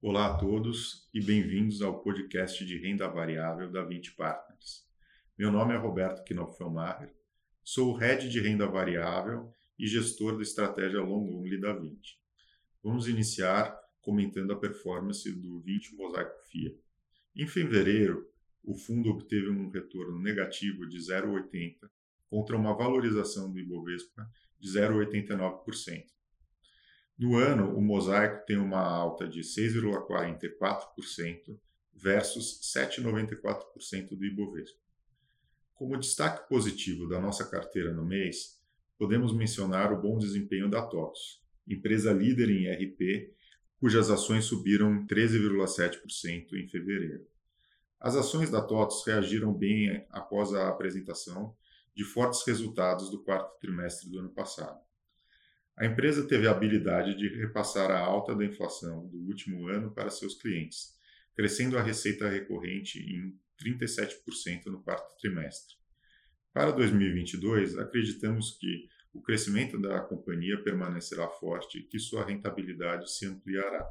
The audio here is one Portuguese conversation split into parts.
Olá a todos e bem-vindos ao podcast de renda variável da 20 Partners. Meu nome é Roberto Knopfelmacher, sou o head de renda variável e gestor da estratégia long only da 20. Vamos iniciar comentando a performance do 20 Mosaico FIA. Em fevereiro, o fundo obteve um retorno negativo de 0,80 contra uma valorização do Ibovespa de 0,89%. No ano, o mosaico tem uma alta de 6,44% versus 7,94% do Ibovespa. Como destaque positivo da nossa carteira no mês, podemos mencionar o bom desempenho da TOTOS, empresa líder em RP, cujas ações subiram 13,7% em fevereiro. As ações da TOTOS reagiram bem após a apresentação de fortes resultados do quarto trimestre do ano passado. A empresa teve a habilidade de repassar a alta da inflação do último ano para seus clientes, crescendo a receita recorrente em 37% no quarto trimestre. Para 2022, acreditamos que o crescimento da companhia permanecerá forte e que sua rentabilidade se ampliará.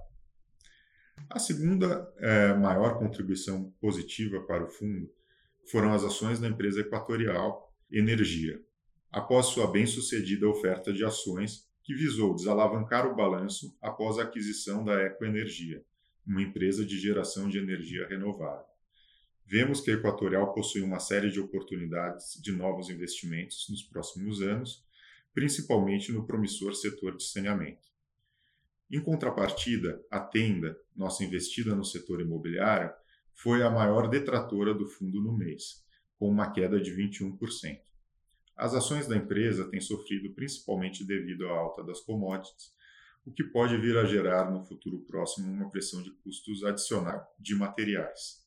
A segunda é, maior contribuição positiva para o fundo foram as ações da empresa Equatorial Energia, após sua bem-sucedida oferta de ações que visou desalavancar o balanço após a aquisição da Ecoenergia, uma empresa de geração de energia renovável. Vemos que a Equatorial possui uma série de oportunidades de novos investimentos nos próximos anos, principalmente no promissor setor de saneamento. Em contrapartida, a Tenda, nossa investida no setor imobiliário, foi a maior detratora do fundo no mês, com uma queda de 21%. As ações da empresa têm sofrido principalmente devido à alta das commodities, o que pode vir a gerar no futuro próximo uma pressão de custos adicional de materiais.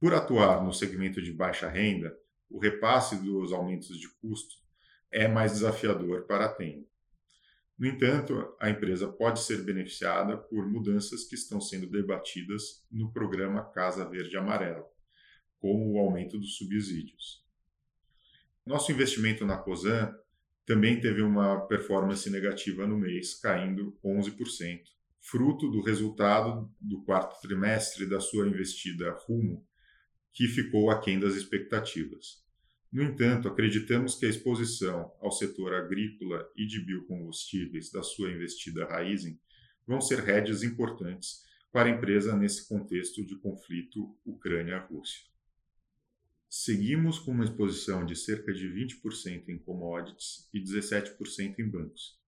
Por atuar no segmento de baixa renda, o repasse dos aumentos de custo é mais desafiador para a Tenda. No entanto, a empresa pode ser beneficiada por mudanças que estão sendo debatidas no programa Casa Verde Amarela, como o aumento dos subsídios. Nosso investimento na COSAN também teve uma performance negativa no mês, caindo 11%, fruto do resultado do quarto trimestre da sua investida Rumo, que ficou aquém das expectativas. No entanto, acreditamos que a exposição ao setor agrícola e de biocombustíveis da sua investida Raizen vão ser rédeas importantes para a empresa nesse contexto de conflito Ucrânia-Rússia. Seguimos com uma exposição de cerca de 20% em commodities e 17% em bancos,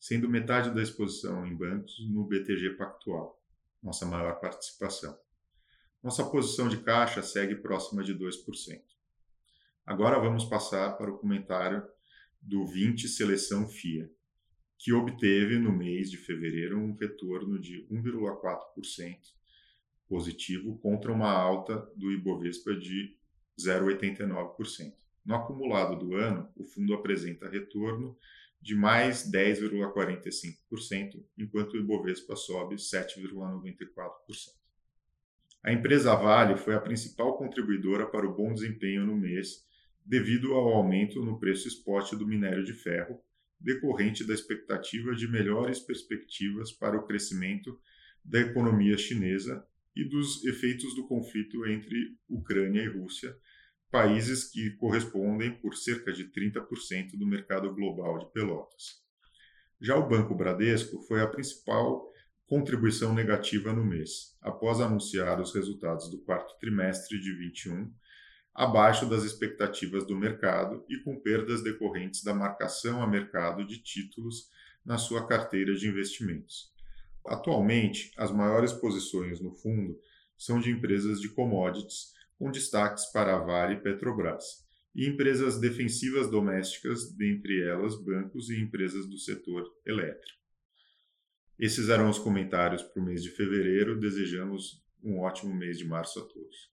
sendo metade da exposição em bancos no BTG Pactual, nossa maior participação. Nossa posição de caixa segue próxima de 2%. Agora vamos passar para o comentário do 20 Seleção FIA, que obteve no mês de fevereiro um retorno de 1,4% positivo contra uma alta do Ibovespa de 0,89%. No acumulado do ano, o fundo apresenta retorno de mais 10,45%, enquanto o Ibovespa sobe 7,94%. A empresa Vale foi a principal contribuidora para o bom desempenho no mês, devido ao aumento no preço spot do minério de ferro, decorrente da expectativa de melhores perspectivas para o crescimento da economia chinesa e dos efeitos do conflito entre Ucrânia e Rússia, países que correspondem por cerca de 30% do mercado global de pelotas. Já o Banco Bradesco foi a principal contribuição negativa no mês, após anunciar os resultados do quarto trimestre de 21, abaixo das expectativas do mercado e com perdas decorrentes da marcação a mercado de títulos na sua carteira de investimentos. Atualmente, as maiores posições no fundo são de empresas de commodities, com destaques para a Vale e Petrobras, e empresas defensivas domésticas, dentre elas bancos e empresas do setor elétrico. Esses eram os comentários para o mês de fevereiro. Desejamos um ótimo mês de março a todos.